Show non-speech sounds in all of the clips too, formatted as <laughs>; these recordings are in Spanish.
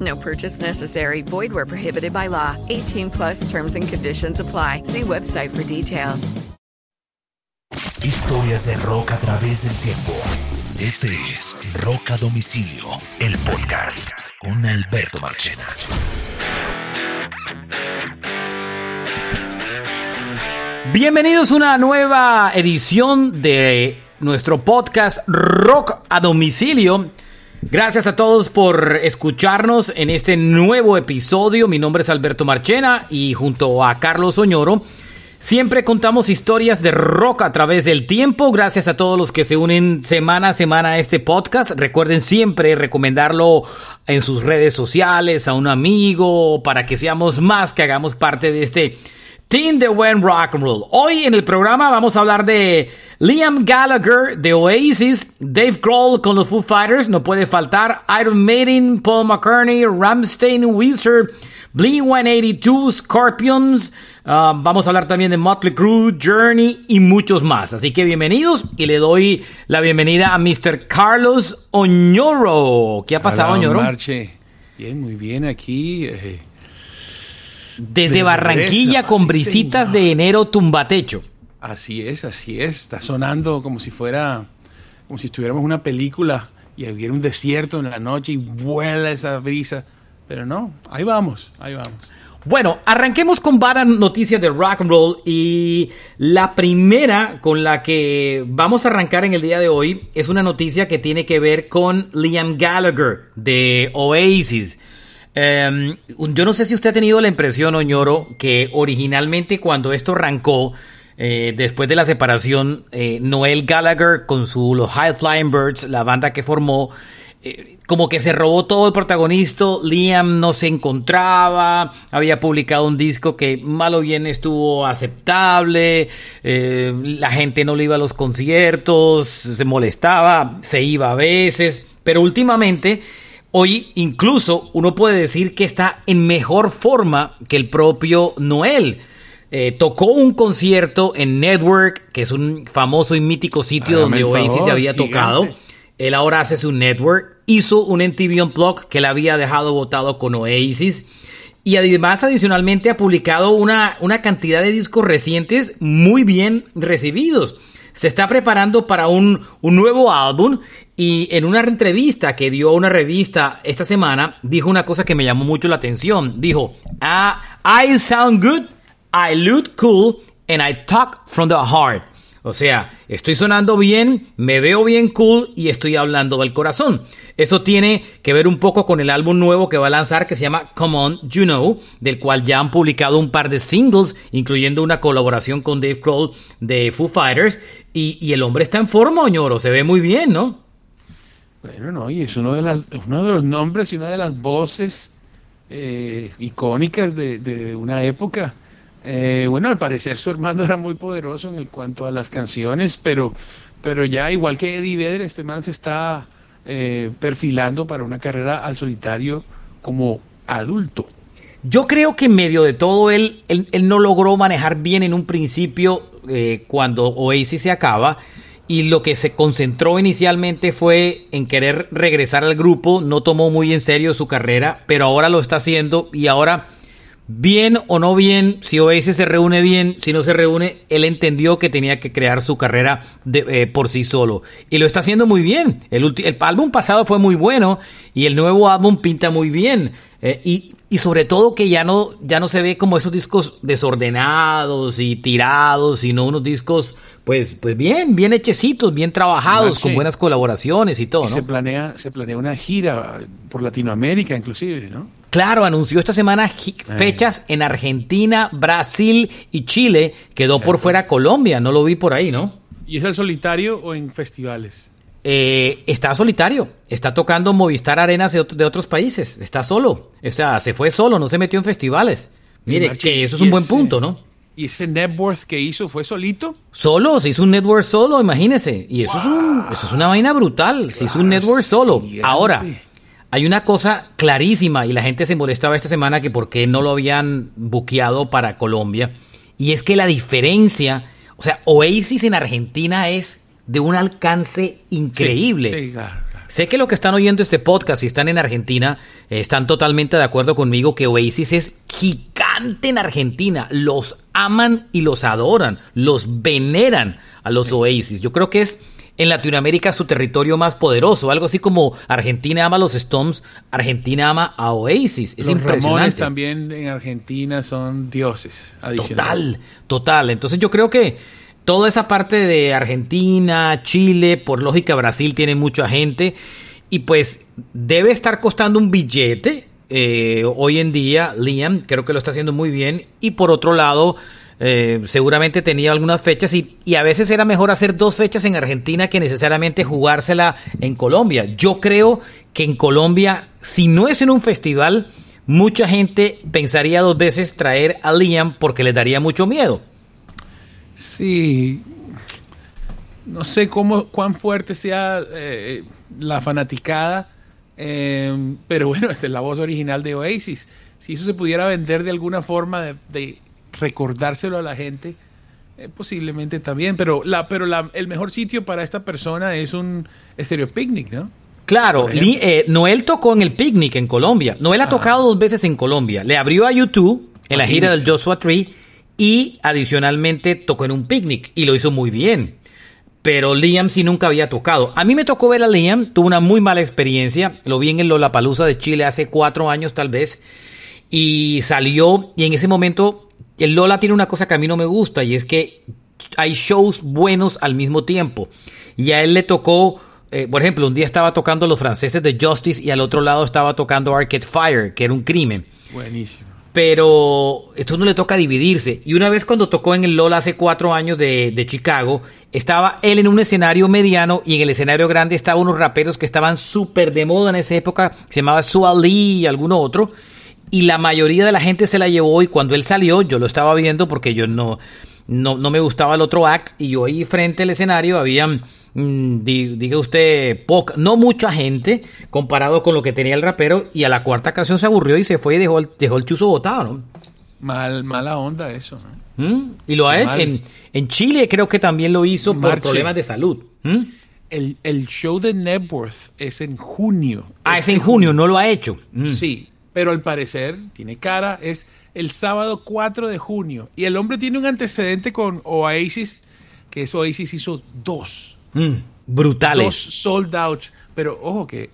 No purchase necessary. Void where prohibited by law. 18 plus terms and conditions apply. See website for details. Historias de rock a través del tiempo. Este es Rock a Domicilio, el podcast con Alberto Marchena. Bienvenidos a una nueva edición de nuestro podcast Rock a Domicilio. Gracias a todos por escucharnos en este nuevo episodio. Mi nombre es Alberto Marchena y junto a Carlos Oñoro siempre contamos historias de rock a través del tiempo. Gracias a todos los que se unen semana a semana a este podcast. Recuerden siempre recomendarlo en sus redes sociales, a un amigo, para que seamos más, que hagamos parte de este Team de When Rock and Roll. Hoy en el programa vamos a hablar de Liam Gallagher de Oasis, Dave Grohl con los Foo Fighters, no puede faltar, Iron Maiden, Paul McCartney, Ramstein, Weezer, Blink-182, Scorpions, uh, vamos a hablar también de Motley Crue, Journey y muchos más. Así que bienvenidos y le doy la bienvenida a Mr. Carlos Oñoro. ¿Qué ha pasado, Hola, Oñoro? Marche. Bien, muy bien aquí. eh, Desde de Barranquilla con sí, brisitas de enero tumbatecho. así es, así es. Está sonando como si fuera, como si estuviéramos en una película y hubiera un desierto en la noche y vuela esa brisa. Pero no, ahí vamos, ahí vamos. Bueno, arranquemos con varias noticias de rock and roll y la primera con la que vamos a arrancar en el día de hoy es una noticia que tiene que ver con Liam Gallagher de Oasis. Eh, yo no sé si usted ha tenido la impresión, Oñoro, que originalmente cuando esto arrancó, eh, después de la separación, eh, Noel Gallagher con su los High Flying Birds, la banda que formó, eh, como que se robó todo el protagonista, Liam no se encontraba, había publicado un disco que mal o bien estuvo aceptable, la gente no le iba a los conciertos, se molestaba, se iba a veces, pero últimamente, hoy incluso uno puede decir que está en mejor forma que el propio Noel. Eh, tocó un concierto en Network, que es un famoso y mítico sitio Hágame donde Oasis favor, había gigante. tocado. Él ahora hace su network. Hizo un MTV Unplugged que le había dejado votado con Oasis. Y además, adicionalmente, ha publicado una, una cantidad de discos recientes muy bien recibidos. Se está preparando para un, un nuevo álbum y en una entrevista que dio a una revista esta semana, dijo una cosa que me llamó mucho la atención. Dijo, ah, I sound good, I look cool, and I talk from the heart. O sea, estoy sonando bien, me veo bien cool y estoy hablando del corazón. Eso tiene que ver un poco con el álbum nuevo que va a lanzar que se llama Come On, You Know, del cual ya han publicado un par de singles, incluyendo una colaboración con Dave Grohl de Foo Fighters. Y, y el hombre está en forma, Oñoro, se ve muy bien, ¿no? Bueno, no, y es uno de, los nombres y una de las voces eh, icónicas de, de una época. Eh, bueno, al parecer su hermano era muy poderoso en el cuanto a las canciones, pero, pero ya igual que Eddie Vedder, este man se está eh, perfilando para una carrera al solitario como adulto. Yo creo que en medio de todo él, él, él no logró manejar bien en un principio eh, cuando Oasis se acaba y lo que se concentró inicialmente fue en querer regresar al grupo, no tomó muy en serio su carrera, pero ahora lo está haciendo y ahora bien o no bien, si Oasis se reúne bien, si no se reúne, él entendió que tenía que crear su carrera de, eh, por sí solo. Y lo está haciendo muy bien. El, el álbum pasado fue muy bueno y el nuevo álbum pinta muy bien. Eh, y, y, sobre todo que ya no, ya no se ve como esos discos desordenados y tirados, sino unos discos, pues, pues bien, bien hechecitos, bien trabajados, con buenas colaboraciones y todo, ¿no? Se planea, se planea una gira por Latinoamérica, inclusive, ¿no? Claro, anunció esta semana fechas en Argentina, Brasil y Chile. Quedó por fuera Colombia, no lo vi por ahí, ¿no? ¿Y es el solitario o en festivales? Eh, está solitario, está tocando Movistar Arenas de, otros países, está solo, o sea, se fue solo, no se metió en festivales. Mire, que eso es un buen punto, ¿no? ¿Y ese network que hizo fue solito? Solo, se hizo un network solo, imagínese. Y eso, es, un, eso es una vaina brutal, se hizo un network solo. Ahora, hay una cosa clarísima y la gente se molestaba esta semana que por qué no lo habían buqueado para Colombia. Y es que la diferencia, o sea, Oasis en Argentina es de un alcance increíble. Sé que lo que están oyendo este podcast y están en Argentina eh, están totalmente de acuerdo conmigo que Oasis es gigante en Argentina. Los aman y los adoran, los veneran a los Oasis. Yo creo que es en Latinoamérica su territorio más poderoso. Algo así como Argentina ama a los Stones, Argentina ama a Oasis. Es los impresionante. Ramones también en Argentina son dioses. Total, total. Entonces yo creo que toda esa parte de Argentina, Chile, por lógica Brasil tiene mucha gente y pues debe estar costando un billete. Eh, hoy en día Liam creo que lo está haciendo muy bien y por otro lado eh, seguramente tenía algunas fechas y, y, a veces era mejor hacer dos fechas en Argentina que necesariamente jugársela en Colombia. Yo creo que en Colombia, si no es en un festival, mucha gente pensaría dos veces traer a Liam porque le daría mucho miedo. Sí, no sé cómo cuán fuerte sea eh, la fanaticada, eh, pero bueno, <laughs> esta es la voz original de Oasis. Si eso se pudiera vender de alguna forma de recordárselo a la gente, eh, posiblemente también, pero la, pero la, el mejor sitio para esta persona es un Stereo Picnic, ¿no? Claro, eh, Noel tocó en el Picnic en Colombia. Noel ha tocado dos veces en Colombia. Le abrió a YouTube en la gira del Joshua Tree y adicionalmente tocó en un Picnic y lo hizo muy bien. Pero Liam sí nunca había tocado. A mí me tocó ver a Liam, tuvo una muy mala experiencia. Lo vi en el Lollapalooza de Chile hace cuatro años tal vez. Y salió y en ese momento el Lola tiene una cosa que a mí no me gusta y es que hay shows buenos al mismo tiempo. Y a él le tocó, eh, por ejemplo, un día estaba tocando los franceses de Justice y al otro lado estaba tocando Arcade Fire, que era un crimen. Buenísimo. Pero esto no le toca dividirse. Y una vez cuando tocó en el Lola hace cuatro años de, de Chicago, estaba él en un escenario mediano y en el escenario grande estaban unos raperos que estaban súper de moda en esa época. Se llamaba Suali y alguno otro y la mayoría de la gente se la llevó y cuando él salió yo lo estaba viendo porque yo no, no, no me gustaba el otro act y yo ahí frente al escenario había, mm, diga usted, poca, no mucha gente comparado con lo que tenía el rapero y a la cuarta canción se aburrió y se fue y dejó el, dejó el chuzo botado, ¿no? Mal, mala onda eso. ¿Mm? Y lo ha hecho en, en, Chile creo que también lo hizo por problemas de salud. ¿Mm? El, el, show de Networth es en junio. Ah, es, en junio, no lo ha hecho. Sí, pero al parecer tiene cara, es el sábado 4 de junio. Y el hombre tiene un antecedente con Oasis, que es Oasis hizo dos. Mm, brutales. Dos sold out. Pero ojo que,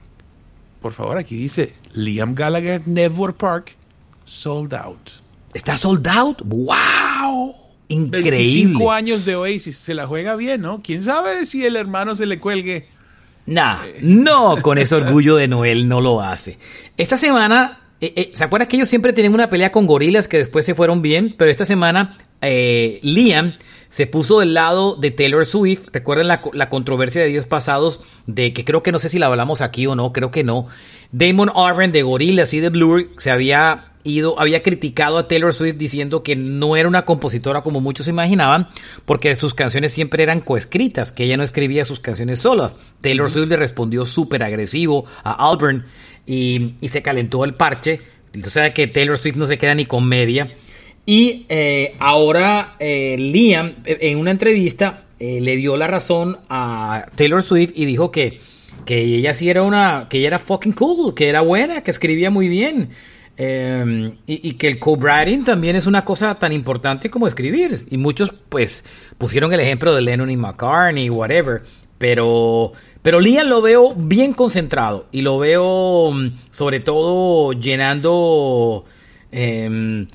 por favor, aquí dice Liam Gallagher Network Park sold out. ¿Está sold out? ¡Wow! Increíble. 25 años de Oasis. Se la juega bien, ¿no? ¿Quién sabe si el hermano se le cuelgue? Nah, no, con ese orgullo de Noel no lo hace. Esta semana eh, eh, ¿Se acuerdan que ellos siempre tienen una pelea con gorilas que después se fueron bien? Pero esta semana eh, Liam se puso del lado de Taylor Swift. Recuerden la, controversia de días pasados de que creo que no sé si la hablamos aquí o no, creo que no. Damon Albarn de Gorillaz y de Blur se había ido, había criticado a Taylor Swift diciendo que no era una compositora como muchos imaginaban, porque sus canciones siempre eran coescritas, que ella no escribía sus canciones solas. Taylor Swift le respondió súper agresivo a Albarn y, se calentó el parche. O sea que Taylor Swift no se queda ni con media. Y eh, ahora eh, Liam eh, en una entrevista le dio la razón a Taylor Swift y dijo que, que ella sí era una, que ella era fucking cool, que era buena, que escribía muy bien. y, y, que el co-writing también es una cosa tan importante como escribir. Y muchos pues pusieron el ejemplo de Lennon y McCartney, whatever. Pero, pero Liam lo veo bien concentrado y lo veo mm, sobre todo llenando em,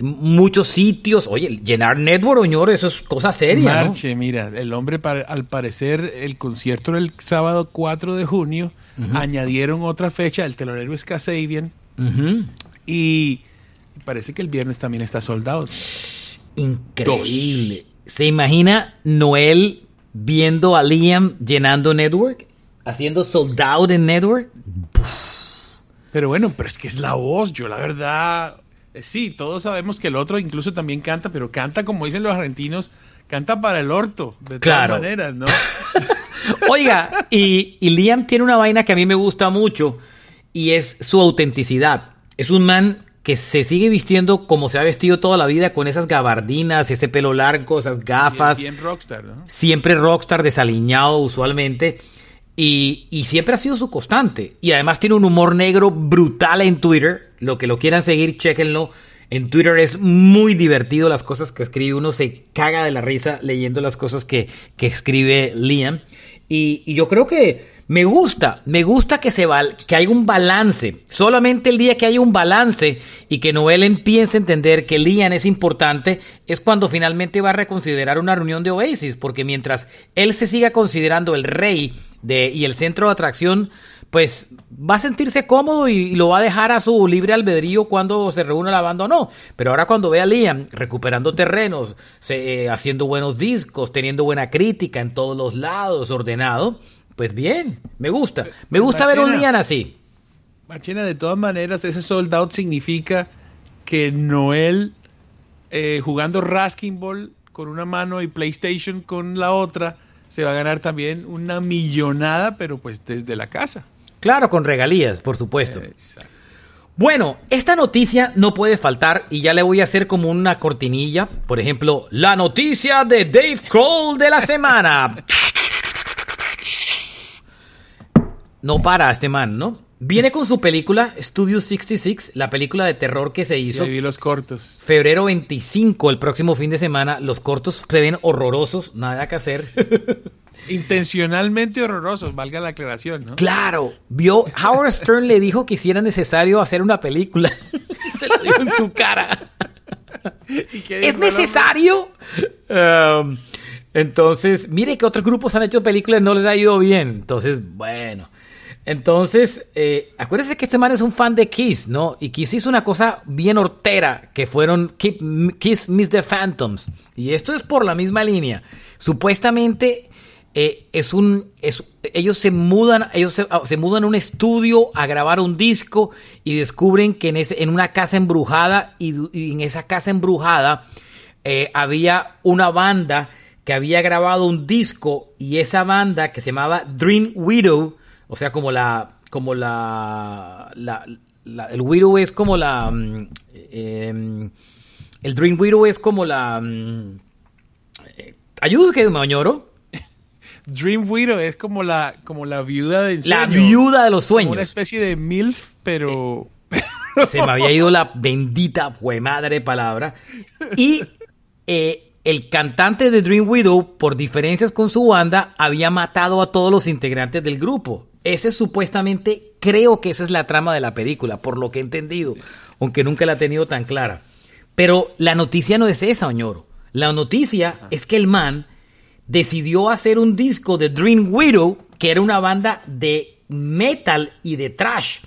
muchos sitios. Oye, llenar Network, señor, eso es cosa seria. Marche, mira, el hombre al parecer el concierto era el sábado 4 de junio, añadieron otra fecha, el telonero es Casabian, y parece que el viernes también está soldado. Increíble. ¿Se imagina Noel viendo a Liam llenando Network? Haciendo sold out en Network. Pero bueno, pero es que es la voz. Yo la verdad, sí, todos sabemos que el otro incluso también canta, pero canta como dicen los argentinos, canta para el orto, de todas maneras, ¿no? <laughs> Oiga, y, y Liam tiene una vaina que a mí me gusta mucho y es su autenticidad. Es un man que se sigue vistiendo como se ha vestido toda la vida, con esas gabardinas, ese pelo largo, esas gafas. Bien, rockstar, ¿no? Siempre rockstar, desaliñado usualmente. Y, y, siempre ha sido su constante. Y además tiene un humor negro brutal en Twitter. Lo que lo quieran seguir, chequenlo. En Twitter es muy divertido las cosas que escribe. Uno se caga de la risa leyendo las cosas que, que escribe Liam. Y, yo creo que me gusta, me gusta que, se que haya un balance. Solamente el día que haya un balance y que Noel empiece a entender que Liam es importante es cuando finalmente va a reconsiderar una reunión de Oasis. Porque mientras él se siga considerando el rey de, y el centro de atracción, pues va a sentirse cómodo y, lo va a dejar a su libre albedrío cuando se reúna la banda o no. Pero ahora cuando ve a Liam recuperando terrenos, eh, haciendo buenos discos, teniendo buena crítica en todos los lados, ordenado pues bien, me gusta. Me gusta ver un Lian así. Machina, de todas maneras, ese sold out significa que Noel eh, jugando Rasking Ball con una mano y PlayStation con la otra, se va a ganar también una millonada, pero pues desde la casa. Claro, con regalías, por supuesto. Bueno, esta noticia no puede faltar y ya le voy a hacer como una cortinilla. Por ejemplo, la noticia de Dave Kroll de la semana. <laughs> no para este man, ¿no? Viene con su película Studio 66, la película de terror que se hizo. Sí, vi los cortos. Febrero 25, el próximo fin de semana. Los cortos se ven horrorosos, nada que hacer. <laughs> Intencionalmente horrorosos, valga la aclaración, ¿no? Claro, vio, Howard Stern le dijo que si era necesario hacer una película. <laughs> se lo dijo en su cara. ¿Es necesario? Um, entonces, mire que otros grupos han hecho películas y no les ha ido bien. Entonces, bueno. Entonces, eh, acuérdense que este man es un fan de Kiss, ¿no? Y Kiss hizo una cosa bien hortera, que fueron Kiss Miss the Phantoms. Y esto es por la misma línea. Supuestamente eh, es un... ellos se mudan, ellos ah, se, mudan a un estudio a grabar un disco y descubren que en, ese, en una casa embrujada y, en esa casa embrujada eh, había una banda que había grabado un disco y esa banda que se llamaba Dream Widow o sea, como la. Como la. el Widow es como la. Mm, em, el Dream Widow es como la. Mm, eh, ayuda que. <laughs> Dream Widow es como la, como la viuda de La viuda de los sueños. una especie de MILF, pero. Eh, se me había ido la bendita madre palabra. Y eh, el cantante de Dream Widow, por diferencias con su banda, había matado a todos los integrantes del grupo. Ese supuestamente, creo que esa es la trama de la película, por lo que he entendido, aunque nunca la he tenido tan clara. Pero la noticia no es esa, Oñoro. La noticia es que el man decidió hacer un disco de Dream Widow, que era una banda de metal y de trash.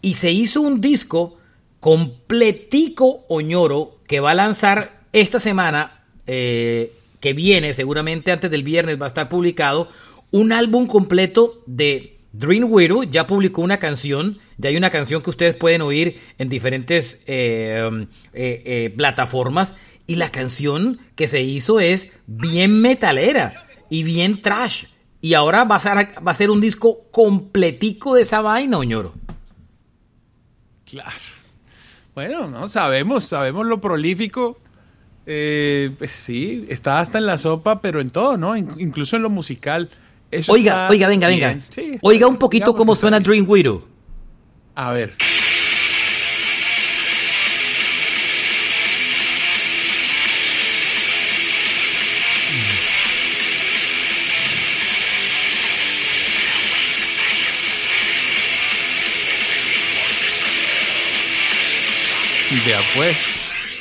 Y se hizo un disco completico, Oñoro, que va a lanzar esta semana, eh, que viene, seguramente antes del viernes va a estar publicado, un álbum completo de Dream ya publicó una canción, ya hay una canción que ustedes pueden oír en diferentes eh, eh, eh, plataformas y la canción que se hizo es bien metalera y bien trash. Y ahora va a ser, un disco completico de esa vaina, Oñoro. Claro. Bueno, no sabemos, sabemos lo prolífico. pues sí, está hasta en la sopa, pero en todo, ¿no? Incluso en lo musical Oiga, oiga, venga, venga. Oiga un poquito cómo suena Dream Widow. A ver. Ya pues.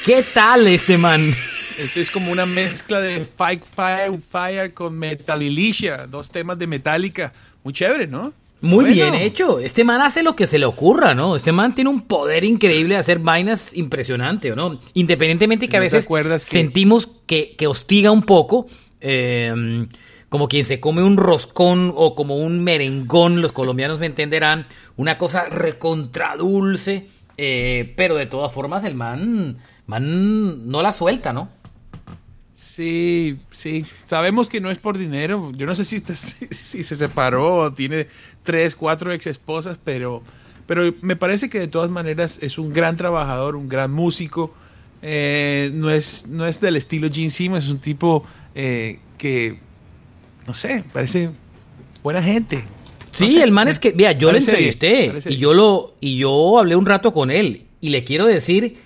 ¿Qué tal este man? Esto es como una mezcla de Fight Fire, Fire con Metallicia, dos temas de Metallica. Muy chévere, ¿no? Muy Bueno. bien hecho. Este man hace lo que se le ocurra, ¿no? Este man tiene un poder increíble de hacer vainas impresionante, ¿no? Independientemente que a ¿No te veces que- sentimos que, que hostiga un poco, eh, como quien se come un roscón o como un merengón, los colombianos me entenderán, una cosa recontradulce, eh, pero de todas formas el man, man no la suelta, ¿no? Sí, sí. Sabemos que no es por dinero. Yo no sé si, está- <laughs> si, si se separó o tiene tres, cuatro ex esposas, pero, pero me parece que de todas maneras es un gran trabajador, un gran músico. Eh, no, es, no es del estilo Gene Simmons, es un tipo eh, que, no sé, parece buena gente. No Sí, sé, el man es que, mira, yo lo bien, entrevisté y yo lo y yo hablé un rato con él y le quiero decir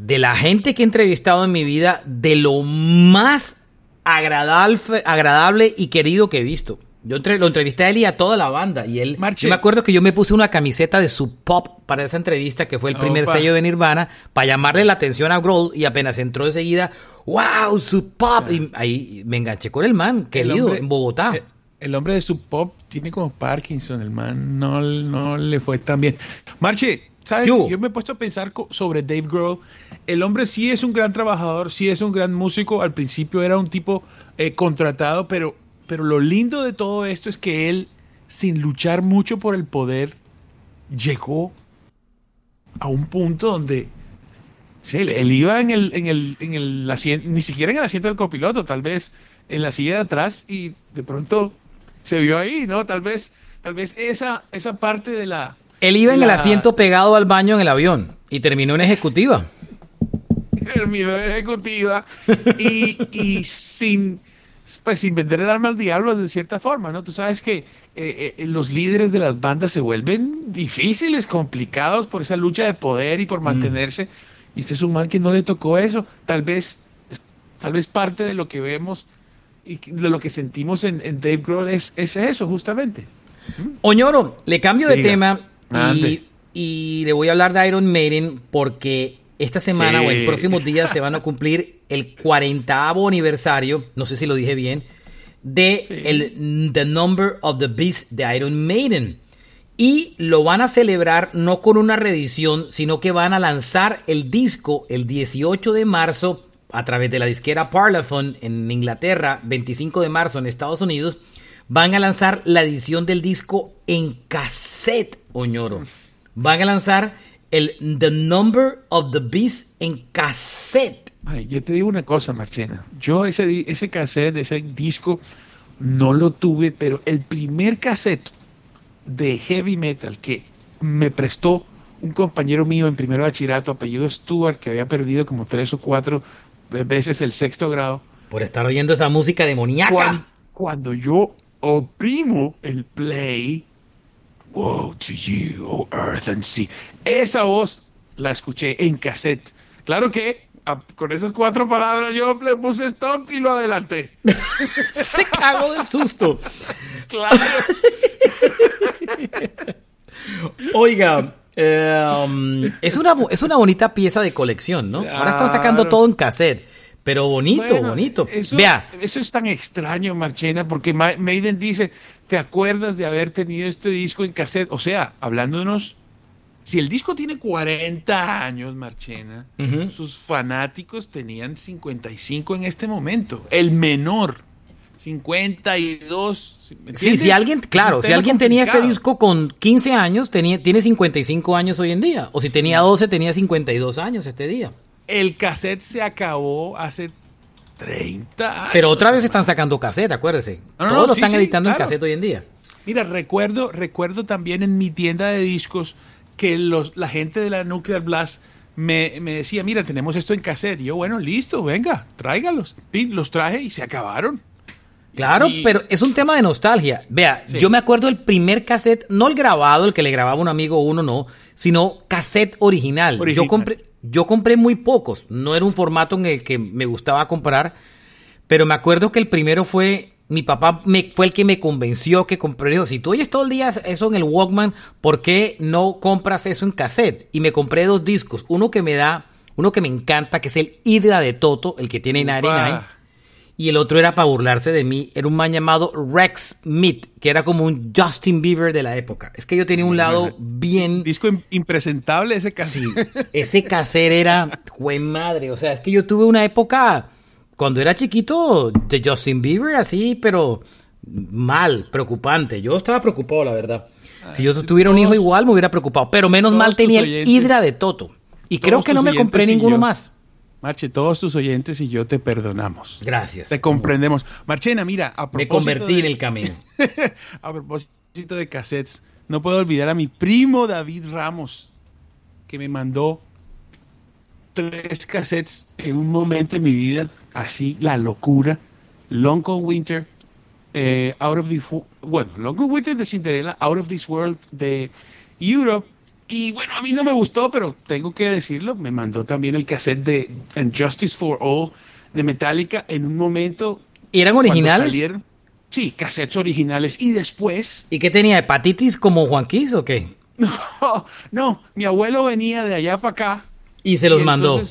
de la gente que he entrevistado en mi vida de lo más agradable, agradable y querido que he visto. Yo entre- lo entrevisté a él y a toda la banda y él Marche. yo me acuerdo que yo me puse una camiseta de su pop para esa entrevista que fue el primer Opa. sello de Nirvana para llamarle la atención a Grohl y apenas entró enseguida, wow, su pop y ahí me enganché con el man, querido, El hombre- en Bogotá. eh, El hombre de Sub Pop tiene como Parkinson, el man no, no le fue tan bien. Marche, ¿sabes? Yo me he puesto a pensar sobre Dave Grohl. El hombre sí es un gran trabajador, sí es un gran músico. Al principio era un tipo eh, contratado, pero, pero lo lindo de todo esto es que él, sin luchar mucho por el poder, llegó a un punto donde Sí, él iba en el, en el, en el asiento, ni siquiera en el asiento del copiloto, tal vez en la silla de atrás y de pronto se vio ahí, ¿no? Tal vez, tal vez esa, esa parte de la Él iba en el asiento pegado al baño en el avión y terminó en ejecutiva. terminó de ejecutiva y, y sin pues sin vender el alma al diablo de cierta forma, ¿no? Tú sabes que eh, eh, los líderes de las bandas se vuelven difíciles, complicados por esa lucha de poder y por mantenerse. Y este es un man que no le tocó eso. Tal vez, tal vez parte de lo que vemos y de lo que sentimos en, en Dave Grohl es, es eso, justamente. Oñoro, le cambio de Diga. tema y, le voy a hablar de Iron Maiden porque esta semana Sí. o en próximos días se van a cumplir el 40 aniversario, no sé si lo dije bien, de Sí. el The Number of the Beast de Iron Maiden. Y lo van a celebrar no con una reedición, sino que van a lanzar el disco el 18 de marzo a través de la disquera Parlophone en Inglaterra, 25 de marzo en Estados Unidos. Van a lanzar la edición del disco en cassette, Oñoro. Van a lanzar el The Number of the Beast en cassette. Ay, yo te digo una cosa, Marchena. Yo ese, ese cassette, ese disco, no lo tuve, pero el primer cassette de heavy metal que me prestó un compañero mío en primero de bachillerato, apellido Stewart, que había perdido como tres o cuatro veces el sexto grado, Por estar oyendo esa música demoníaca. cuan- cuando yo oprimo el play, Woe to you, O earth and sea. Esa voz la escuché en cassette. Claro que a- con esas cuatro palabras yo le puse stop y lo adelanté. <laughs> Se cagó del susto. Claro. <laughs> Oiga, eh, um, es, una, es una bonita pieza de colección, ¿no? Ahora están sacando todo en cassette. Pero bonito, Bueno, bonito. Eso, Vea, eso es tan extraño, Marchena, porque Ma- Maiden dice, ¿te acuerdas de haber tenido este disco en cassette? O sea, hablándonos, si el disco tiene 40 años, Marchena, sus fanáticos tenían 55 en este momento. El menor, 52. ¿me sí, si alguien, claro, si alguien tenía este disco con 15 años, tenía, tiene 55 años hoy en día. O si tenía 12, tenía 52 años este día. El cassette se acabó hace 30 años. Pero otra vez están sacando cassette, acuérdese. No, no, Todos no, lo sí, están sí, editando en claro. cassette hoy en día. Mira, recuerdo, recuerdo también en mi tienda de discos que los, la gente de la Nuclear Blast me, me decía, mira, tenemos esto en cassette. Y yo, bueno, listo, venga, tráigalos. Los traje y se acabaron. Claro, Y- pero es un tema de nostalgia. Vea, Sí. yo me acuerdo del primer cassette, no el grabado, el que le grababa un amigo o uno, no, sino cassette original. Original. Yo compré, yo compré muy pocos, no era un formato en el que me gustaba comprar, pero me acuerdo que el primero fue mi papá me, fue el que me convenció que compré. Dijo, si tú oyes todo el día eso en el Walkman, ¿por qué no compras eso en cassette? Y me compré dos discos. Uno que me da, uno que me encanta, que es el Hydra de Toto, el que tiene Nine y el otro era para burlarse de mí. Era un man llamado Rex Smith, que era como un Justin Bieber de la época. Es que yo tenía un lado bien. Disco impresentable ese cassette. ese cassette era, buen madre. O sea, es que yo tuve una época cuando era chiquito de Justin Bieber así, pero mal, preocupante. Yo estaba preocupado, la verdad. Si yo tuviera un hijo igual, me hubiera preocupado. Pero menos mal tenía el Hydra de Toto. Y creo que no me compré ninguno más. Marche, todos tus oyentes y yo te perdonamos. Gracias. Te comprendemos. Marchena, mira, a propósito Me convertí en el camino. <laughs> a propósito de cassettes, no puedo olvidar a mi primo David Ramos, que me mandó tres cassettes en un momento de mi vida, así, la locura. Long Cold Winter, eh, Out of the... Bueno, Long Cold Winter de Cinderella, Out of This World de Europe y bueno, a mí no me gustó, pero tengo que decirlo, me mandó también el cassette de Justice for All de Metallica en un momento. ¿Eran originales? sí, cassettes originales. Y después. ¿Y qué tenía? ¿Hepatitis como Juanquis o qué? <laughs> No, no, mi abuelo venía de allá para acá. Y se los mandó.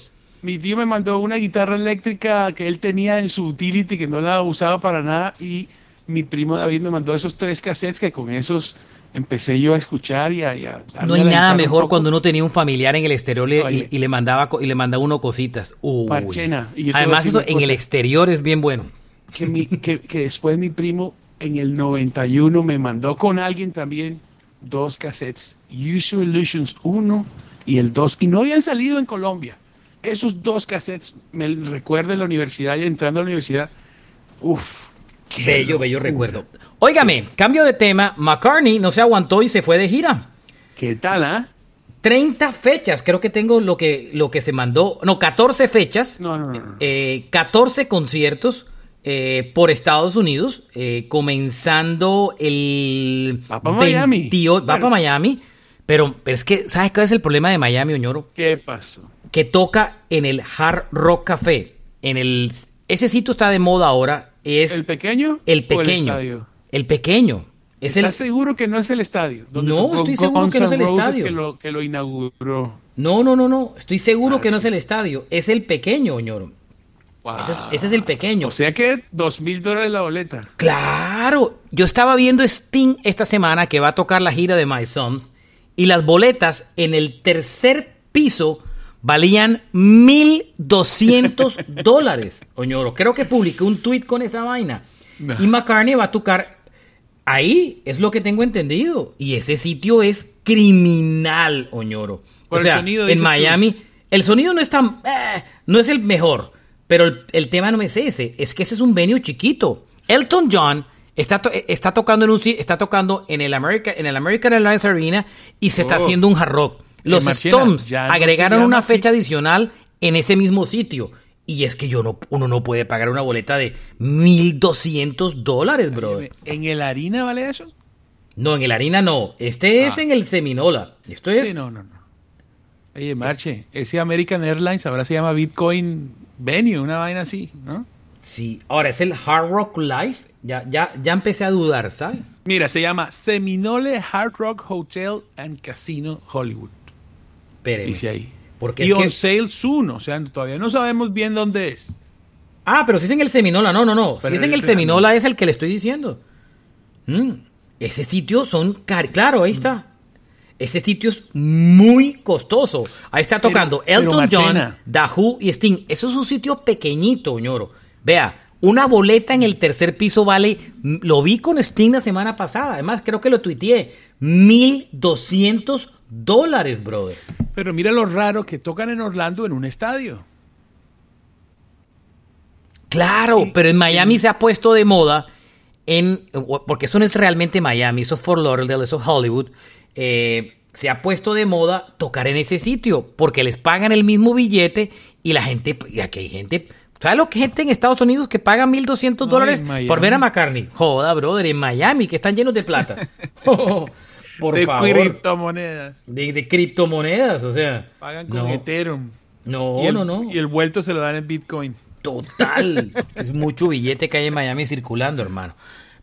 Mi tío me mandó una guitarra eléctrica que él tenía en su utility, que no la usaba para nada. Y mi primo David me mandó esos tres cassettes que con esos empecé yo a escuchar y a... no hay nada mejor cuando uno tenía un familiar en el exterior y, le mandaba y le mandaba uno cositas. Además, eso en el exterior es bien bueno. Que, que, después mi primo en el 91 me mandó con alguien también dos cassettes, User Illusions 1 y el 2, y no habían salido en Colombia. Esos dos cassettes, me recuerdo en la universidad y entrando a la universidad, uff, bello, bello recuerdo. Óigame, cambio de tema. McCartney no se aguantó y se fue de gira. ¿Qué tal, ah? 30 fechas, creo que tengo lo que, lo que se mandó. No, 14 fechas. No, no, no. Eh, 14 conciertos eh, por Estados Unidos. Eh, comenzando el. Va para Miami. Va para Miami. Pero, pero, es que, ¿sabes cuál es el problema de Miami, Oñoro? ¿Qué pasó? Que toca en el Hard Rock Café. En el. Ese sitio está de moda ahora. Es ¿El pequeño? El pequeño. El pequeño. Es ¿Estás seguro que no es el estadio? No, estoy seguro que no es el estadio. Que lo, que lo inauguró. No, no, no, no. Estoy seguro ah, que no es el estadio. Es el pequeño, Oñoro. Ese, es, el pequeño. O sea que dos mil dólares la boleta. Claro. Yo estaba viendo Sting esta semana que va a tocar la gira de My Sons y las boletas en el tercer piso valían mil doscientos <laughs> dólares, Oñoro. Creo que publiqué un tweet con esa vaina. Y McCartney va a tocar Ahí es lo que tengo entendido. Y ese sitio es criminal, Oñoro. o sea, en Miami, el sonido no es tan. Eh, no es el mejor. Pero el, tema no es ese. Es que ese es un venue chiquito. Elton John está, está, tocando, en un, está tocando en el, America, en el American Airlines Arena y se está oh. haciendo un hard rock. Los Stones agregaron una fecha adicional en ese mismo sitio. Y es que yo no, uno no puede pagar una boleta de 1.200 dólares, bro. ¿En el harina vale eso? No, en el harina no. Este es ah. en el Seminola. Esto es... Sí, no, no, no. Oye, Marche, ese American Airlines ahora se llama Bitcoin Venue, una vaina así, ¿no? Sí, ahora es el Hard Rock Life. Ya, ya, ya empecé a dudar, ¿sabes? Mira, se llama Seminole Hard Rock Hotel and Casino Hollywood. Dice ahí y on sale soon, o sea, todavía no sabemos bien dónde es. Ah, pero si es en el Seminola, no, no, no. si es en el Seminola es el que le estoy diciendo. Mm, ese sitio son claro, ahí está. Ese sitio es muy costoso. Ahí está tocando Elton John, Dahu y Sting. Eso es un sitio pequeñito, ñoro. Vea, una boleta en el tercer piso vale, lo vi con Sting la semana pasada, además creo que lo tuiteé, 1200 dólares, brother. Pero mira lo raro que tocan en Orlando en un estadio. Claro, pero en Miami se ha puesto de moda, en, porque eso no es realmente Miami, eso es Fort Lauderdale, eso es Hollywood. Eh, se ha puesto de moda tocar en ese sitio, porque les pagan el mismo billete y la gente, y aquí hay gente, ¿sabes lo que gente en Estados Unidos que paga 1.200 dólares por ver a McCartney? Joda, brother, en Miami, que están llenos de plata. <laughs> de criptomonedas. De, criptomonedas, o sea. Pagan con Ethereum. No, no, no. Y el vuelto se lo dan en Bitcoin. Total. <laughs> es mucho billete que hay en Miami circulando, hermano.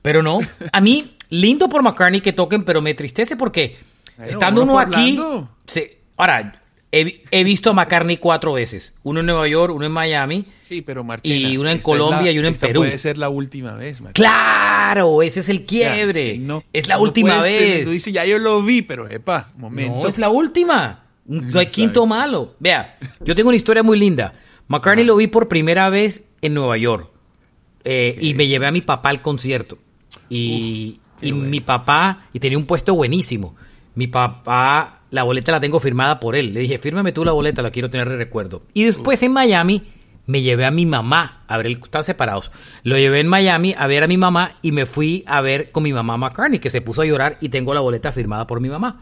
Pero no, a mí, lindo por McCartney que toquen, pero me tristece porque Bueno, estando uno aquí. Se- ahora, he, he visto a McCartney cuatro veces: uno en Nueva York, uno en Miami. Sí, pero Marchena, Y una en Colombia la- y una en Perú. puede ser la última vez, Marchena. ¡Claro! Ese es el O sea, quiebre. sí, no- es la no última tener- vez. Tú dices, ya yo lo vi, pero epa, momento. No, es la última. <laughs> No hay quinto malo. Vea, yo tengo una historia muy linda. McCartney lo vi por primera vez en Nueva York. Eh, Y me llevé a mi papá al concierto. Y, y mi papá, y tenía un puesto buenísimo. Mi papá, la boleta la tengo firmada por él. Le dije, fírmame tú la boleta, la quiero tener de recuerdo. Y después en Miami me llevé a mi mamá a ver, el, están separados. Lo llevé en Miami a ver a mi mamá y me fui a ver con mi mamá McCartney, que se puso a llorar y tengo la boleta firmada por mi mamá.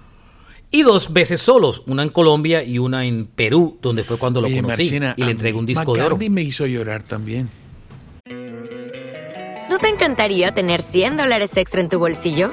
Y dos veces solos, una en Colombia y una en Perú, donde fue cuando lo Oye, conocí. Y le entregué un disco de oro. McCartney me hizo llorar también. ¿No te encantaría tener 100 dólares extra en tu bolsillo?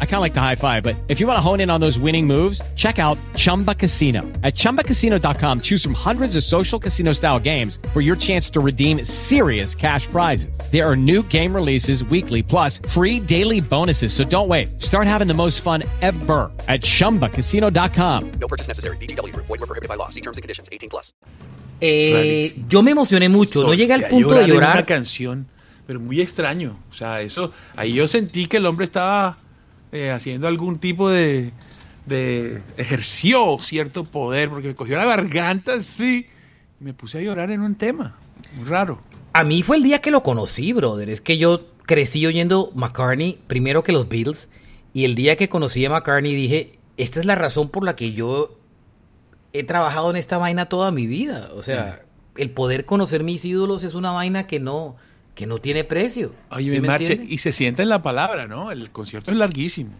I kind of like the high five, but if you want to hone in on those winning moves, check out Chumba Casino. At chumbacasino.com, choose from hundreds of social casino style games for your chance to redeem serious cash prizes. There are new game releases weekly, plus free daily bonuses. So don't wait. Start having the most fun ever at chumbacasino.com. No purchase necessary. VGW Group. Void were prohibited by law. See terms and conditions. 18 plus. Eh, yo me emocioné mucho, no llegué al Solté a punto de en Una canción, pero muy extraño. O sea, eso, ahí yo sentí que el hombre estaba eh, haciendo algún tipo de, de, ejerció cierto poder, porque me cogió la garganta, sí, y me puse a llorar en un tema, muy raro. A mí fue el día que lo conocí, brother. Es que yo crecí oyendo McCartney primero que los Beatles. Y el día que conocí a McCartney dije, esta es la razón por la que yo he trabajado en esta vaina toda mi vida. O sea, el poder conocer mis ídolos es una vaina que no, que no tiene precio. Oye, ¿Sí mi me Marche, entiende? y se siente en la palabra, ¿no? El concierto es larguísimo.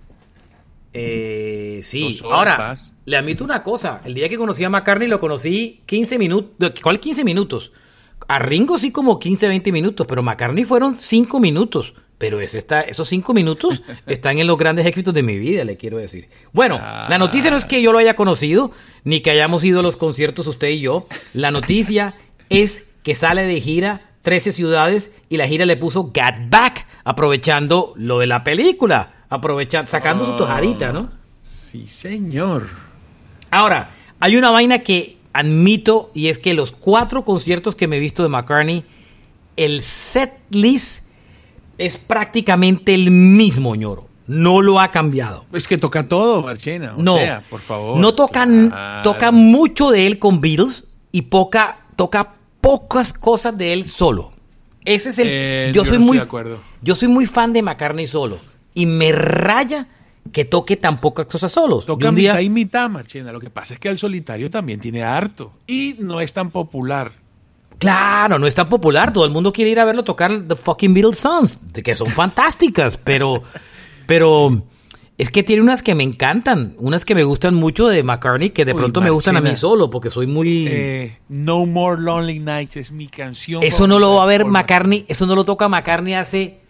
Eh, sí, ahora, le admito una cosa. El día que conocí a McCartney lo conocí 15 minutos. ¿Cuál 15 minutos? A Ringo sí como 15, 20 minutos, pero McCartney fueron 5 minutos. Pero ese está, esos 5 minutos <laughs> están en los grandes éxitos de mi vida, le quiero decir. Bueno, la noticia no es que yo lo haya conocido, ni que hayamos ido a los conciertos usted y yo. La noticia es que sale de gira 13 ciudades y la gira le puso Get Back, aprovechando lo de la película, aprovechando, sacando su tojadita, ¿no? Sí, señor. Ahora, hay una vaina que admito y es que los cuatro conciertos que me he visto de McCartney, el set list es prácticamente el mismo, ñoro. No lo ha cambiado. Es que toca todo, Marchena. O No, sea, por favor. no tocan, Claro. toca mucho de él con Beatles y poca, toca pocas cosas de él solo. Ese es el. Eh, yo yo soy no muy, de acuerdo. yo soy muy fan de McCartney solo y me raya que toque tan pocas cosas solos. Toca un día, mitad y mitad, Marchena. Lo que pasa es que el solitario también tiene harto. Y no es tan popular. Claro, no es tan popular. Todo el mundo quiere ir a verlo tocar The fucking Beatles songs, de que son fantásticas, pero, pero es que tiene unas que me encantan, unas que me gustan mucho de McCartney, que de Uy, pronto me gustan a mí solo, porque soy muy. Eh, no More Lonely Nights es mi canción. eso no lo va a ver McCartney, eso no lo toca McCartney hace,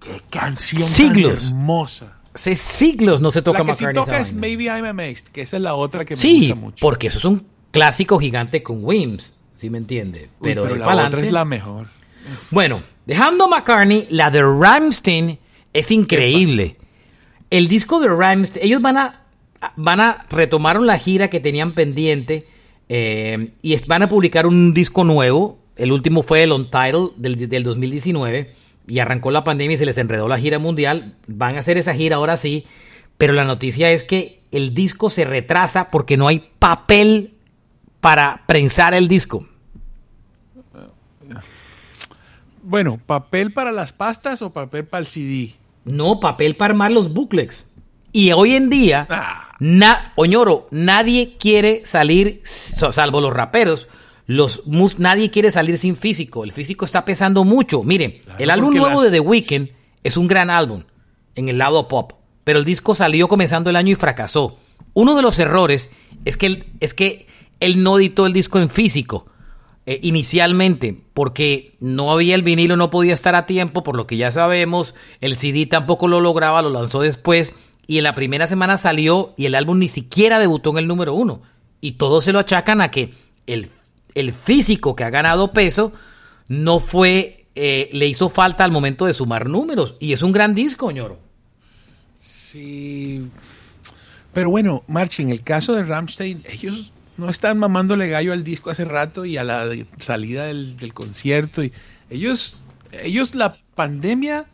Qué canción Siglos. tan hermosa. hace siglos no se toca la que sí McCartney. esa toca es. Maybe I'm Amazed, que esa es la otra que me Sí, gusta mucho. porque eso es un clásico gigante con Wims, ¿sí me entiende? Uy, Pero, ahí la pa'lante- otra es la mejor. Bueno, dejando McCartney, la de Rammstein es increíble. El disco de Rammstein, ellos van a, van a retomaron la gira que tenían pendiente eh, y van a publicar un disco nuevo. El último fue el Untitled del, del 2019 y arrancó la pandemia y se les enredó la gira mundial. Van a hacer esa gira ahora sí, pero la noticia es que el disco se retrasa porque no hay papel para prensar el disco. Bueno, ¿papel para las pastas o papel para el CD? No, papel para armar los booklets. Y hoy en día, Ah. na, Oñoro, nadie quiere salir, salvo los raperos, los mus- nadie quiere salir sin físico. El físico está pesando mucho. Miren, Claro, el álbum nuevo las- de The Weeknd es un gran álbum en el lado pop, pero el disco salió comenzando el año y fracasó. Uno de los errores es que es que él no editó el disco en físico eh, inicialmente porque no había el vinilo, no podía estar a tiempo, por lo que ya sabemos, el CD tampoco lo lograba, lo lanzó después y en la primera semana salió y el álbum ni siquiera debutó en el número uno. Y todos se lo achacan a que el, el físico que ha ganado peso no fue, eh, le hizo falta al momento de sumar números. Y es un gran disco, ñoro. Sí. Pero bueno, Marchi, en el caso de Rammstein, ellos no están mamándole gallo al disco hace rato y a la salida del, del concierto. Y ellos, ellos la pandemia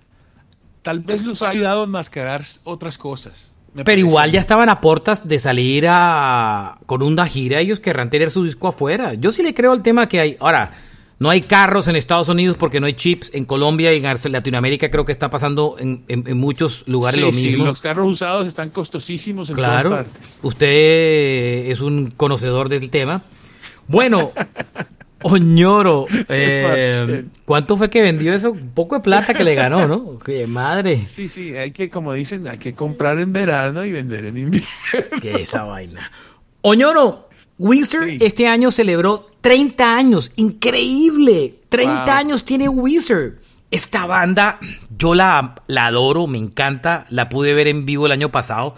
tal vez los ha ayudado a enmascarar otras cosas. Pero parece. igual ya estaban a puertas de salir a con una gira, ellos querrán tener su disco afuera. Yo sí le creo al tema que hay. Ahora, no hay carros en Estados Unidos porque no hay chips. En Colombia y en Latinoamérica creo que está pasando en, en- en muchos lugares Sí, lo sí, mismo. los carros usados están costosísimos en claro, todas partes. usted es un conocedor del tema. Bueno, <laughs> Oñoro, eh. ¿cuánto fue que vendió eso? Un poco de plata que le ganó, ¿no? <laughs> ¡Qué madre! Sí, sí, hay que, como dicen, hay que comprar en verano y vender en invierno. que esa vaina. Oñoro, Windsor Sí. este año celebró 30 años. Increíble. 30 Wow. años tiene Windsor. Esta banda, yo la, la adoro, me encanta. La pude ver en vivo el año pasado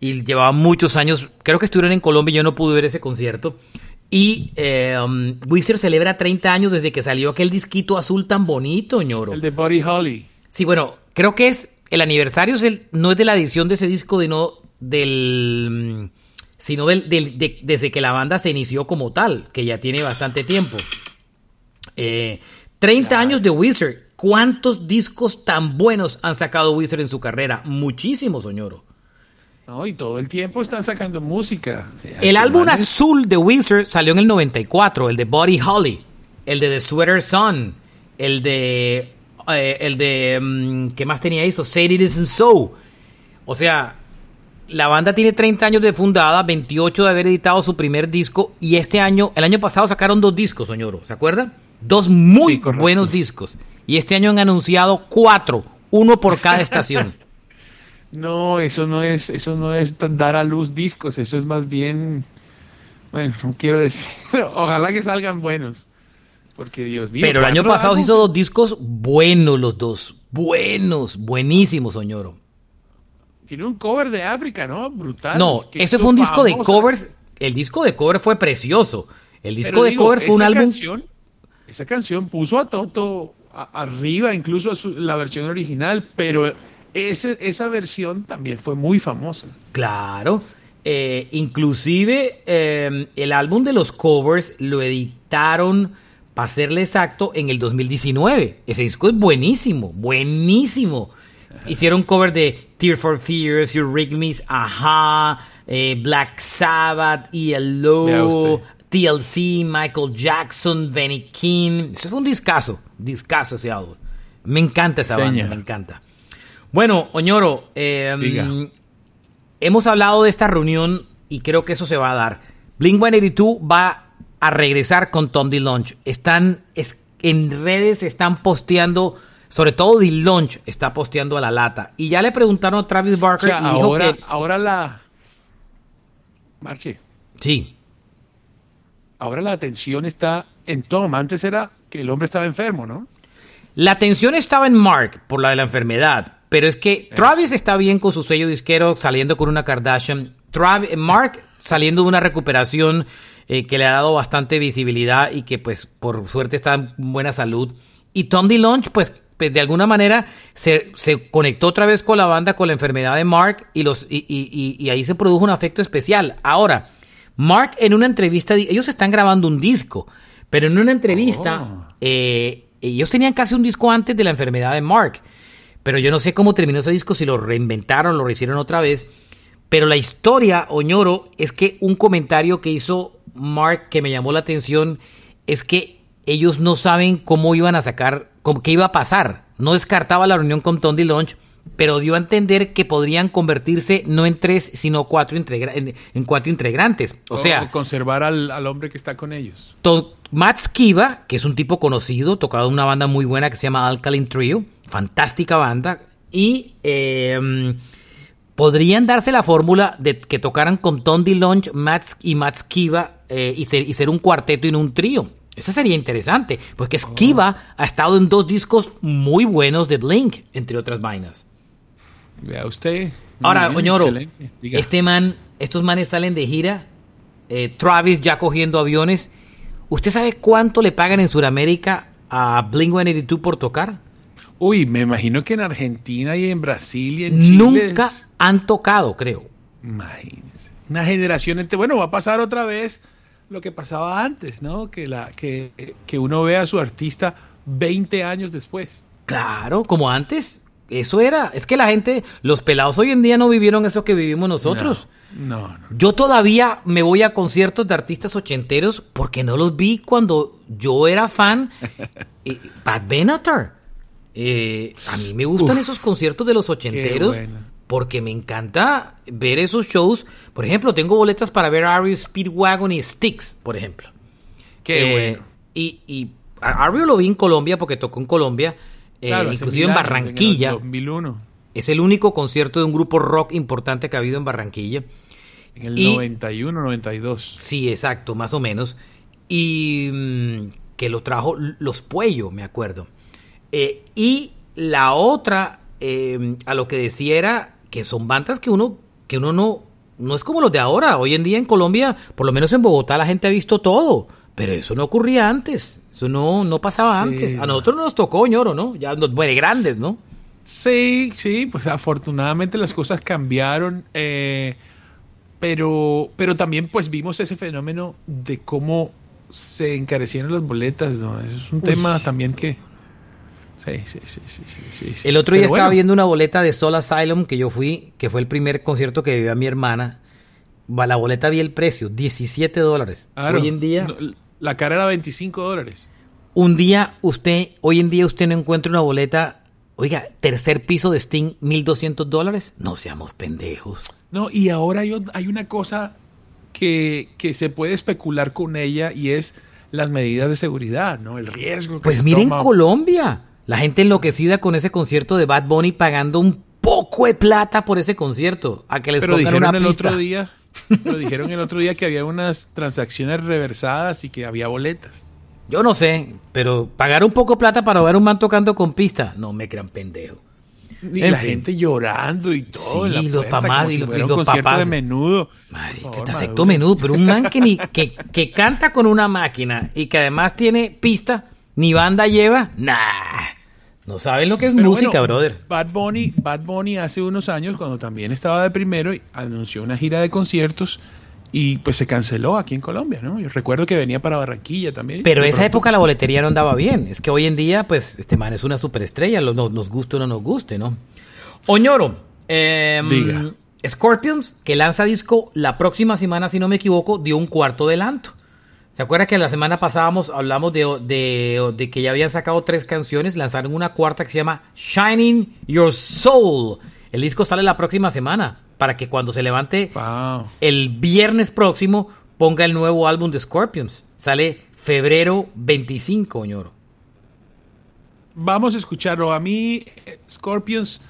y llevaba muchos años. Creo que estuvieron en Colombia y yo no pude ver ese concierto. Y eh, um, Windsor celebra 30 años desde que salió aquel disquito azul tan bonito, ñoro. El de Buddy Holly. Sí, bueno, creo que es el aniversario es el, no es de la edición de ese disco, sino del sino del, del- de- desde que la banda se inició como tal, que ya tiene bastante tiempo. Eh, 30 años de Wizard. ¿Cuántos discos tan buenos han sacado Wizard en su carrera? Muchísimos, Soñoro. No, y todo el tiempo están sacando música. El álbum manes- azul de Wizard salió en el 94, el de Buddy Holly, el de The Sweater Sun, el de eh, el de mm, ¿qué más tenía eso? Say It Isn't So. O sea, la banda tiene 30 años de fundada, 28 de haber editado su primer disco y este año, el año pasado sacaron dos discos, Soñoro, ¿se acuerdan? Dos muy Sí, buenos discos. Y este año han anunciado cuatro, uno por cada estación. <laughs> No, eso no es, eso no es tan- dar a luz discos, eso es más bien, bueno, no quiero decir, <laughs> ojalá que salgan buenos, porque Dios mío. Pero el año pasado se hizo dos discos buenos los dos. Buenos, buenísimos, Soñoro. Tiene un cover de África, ¿no? Brutal. No, ese fue un disco de covers. El disco de cover fue precioso. El disco Pero de digo, cover fue un álbum. Canción, esa canción puso a Toto a- arriba, incluso a su- la versión original, pero ese, esa versión también fue muy famosa. Claro. Eh, inclusive eh, el álbum de los covers lo editaron, para serle exacto, en el 2019. Ese disco es buenísimo, buenísimo. Hicieron cover de Tear for Fears, Eurythmics, Aha, eh, Black Sabbath, ELO. TLC, Michael Jackson, Benny King. Eso fue un discazo, discazo ese álbum. Me encanta esa banda, me encanta. Bueno, Oñoro, eh, Diga. hemos hablado de esta reunión y creo que eso se va a dar. Blink 182 va a regresar con Tom DeLonge. Están es- en redes, están posteando, sobre todo DeLonge está posteando a la lata. Y ya le preguntaron a Travis O Barker sea, y dijo ahora, que ahora la... Marche, sí, ahora la atención está en Tom. Antes era que el hombre estaba enfermo, ¿no? La atención estaba en Mark por la de la enfermedad, pero es que Travis está bien con su sello disquero saliendo con una Kardashian. Travis, Mark saliendo de una recuperación eh, que le ha dado bastante visibilidad y que pues por suerte está en buena salud. Y Tom DeLonge pues, pues, de alguna manera se, se conectó otra vez con la banda con la enfermedad de Mark y, los, y, y- ahí se produjo un afecto especial. Ahora, Mark en una entrevista, ellos están grabando un disco, pero en una entrevista, eh, ellos tenían casi un disco antes de la enfermedad de Mark, pero yo no sé cómo terminó ese disco, si lo reinventaron, lo rehicieron otra vez. Pero la historia, Oñoro, es que un comentario que hizo Mark que me llamó la atención es que ellos no saben cómo iban a sacar, cómo, qué iba a pasar. No descartaba la reunión con Tom DeLonge pero dio a entender que podrían convertirse no en tres, sino cuatro en, en cuatro integrantes. O sea, conservar al, al hombre que está con ellos. Matt Skiba, que es un tipo conocido, tocado en una banda muy buena que se llama Alkaline Trio, fantástica banda, y eh, podrían darse la fórmula de que tocaran con Tom DeLonge, Matt y Matt Skiba eh, y, ser, y ser un cuarteto y no un trío. Eso sería interesante, porque Skiba ha estado en dos discos muy buenos de Blink, entre otras vainas. Vea usted. Ahora, bien, Oñoro, este man, estos manes salen de gira, eh, Travis ya cogiendo aviones. ¿Usted sabe cuánto le pagan en Sudamérica a Blink-182 por tocar? Uy, me imagino que en Argentina y en Brasil y en Chile. Nunca es- han tocado, creo. Imagínense. Una generación entre. Bueno, va a pasar otra vez lo que pasaba antes, ¿no? Que, la, que, que uno ve a su artista 20 años después. Claro, como antes. Eso era. Es que la gente, los pelados hoy en día no vivieron eso que vivimos nosotros. No, no. Yo todavía me voy a conciertos de artistas ochenteros porque no los vi cuando yo era fan. <laughs> Eh, Pat Benatar. Eh, a mí me gustan Uf, esos conciertos de los ochenteros bueno. Porque me encanta ver esos shows. Por ejemplo, tengo boletas para ver Ario Speedwagon y Styx, por ejemplo. Qué Eh, bueno. Y, y Ario lo vi en Colombia porque tocó en Colombia, eh, Claro, inclusive en Barranquilla. el 2001. Es el único concierto de un grupo rock importante que ha habido en Barranquilla. En el Y- 91, 92. Sí, exacto, más o menos. Y mm, que lo trajo Los Puello, me acuerdo. Eh, y la otra, eh, a lo que decía era que son bandas que uno, que uno no, no es como los de ahora. Hoy en día en Colombia, por lo menos en Bogotá, la gente ha visto todo. Pero eso no ocurría antes. Eso no, no pasaba Sí. antes. A nosotros no nos tocó, ñoro, ¿no? Ya nos muere grandes, ¿no? Sí, sí, pues afortunadamente las cosas cambiaron, eh, pero, pero también pues vimos ese fenómeno de cómo se encarecieron las boletas, ¿no? Eso es un tema también que... Sí, sí, sí, sí, sí, sí, sí. El otro día Pero estaba bueno, viendo una boleta de Soul Asylum que yo fui, que fue el primer concierto que vivió a mi hermana. La boleta vi el precio, 17 dólares. claro, hoy en día, no, la cara era 25 dólares. un día usted, hoy en día usted no encuentra una boleta, oiga, tercer piso de Sting, 1200 dólares. No seamos pendejos. No, y ahora hay, una cosa que, que se puede especular con ella y es las medidas de seguridad, ¿no? El riesgo que Pues se miren toma. Colombia, la gente enloquecida con ese concierto de Bad Bunny pagando un poco de plata por ese concierto, a que les Pero dijeron una el pista. otro día, pero dijeron el otro día que había unas transacciones reversadas y que había boletas. Yo no sé, pero pagar un poco de plata para ver un man tocando con pista, no me crean pendejo. Y En la fin. gente llorando y todo. en Sí, la los papás y si los- y los papás. de menudo. Madre, que te maduren. menudo, pero un man que, ni, que, que canta con una máquina y que además tiene pista, ni banda lleva, nah. No saben lo que es Pero música, bueno, brother. Bad Bunny, Bad Bunny hace unos años, cuando también estaba de primero, anunció una gira de conciertos y pues se canceló aquí en Colombia, ¿no? Yo recuerdo que venía para Barranquilla también. Pero esa pronto- época la boletería no andaba bien. Es que hoy en día, pues, este man es una superestrella, lo- no- nos guste o no nos guste, ¿no? Oñoro, em, Diga. Scorpions, que lanza disco la próxima semana, si no me equivoco, dio un cuarto adelanto. ¿Se acuerda que la semana pasada hablamos de, de- de que ya habían sacado tres canciones? Lanzaron una cuarta que se llama Shining Your Soul. El disco sale la próxima semana para que cuando se levante Wow. el viernes próximo ponga el nuevo álbum de Scorpions. Sale febrero 25, ñoro. Vamos a escucharlo. A mí, Scorpions,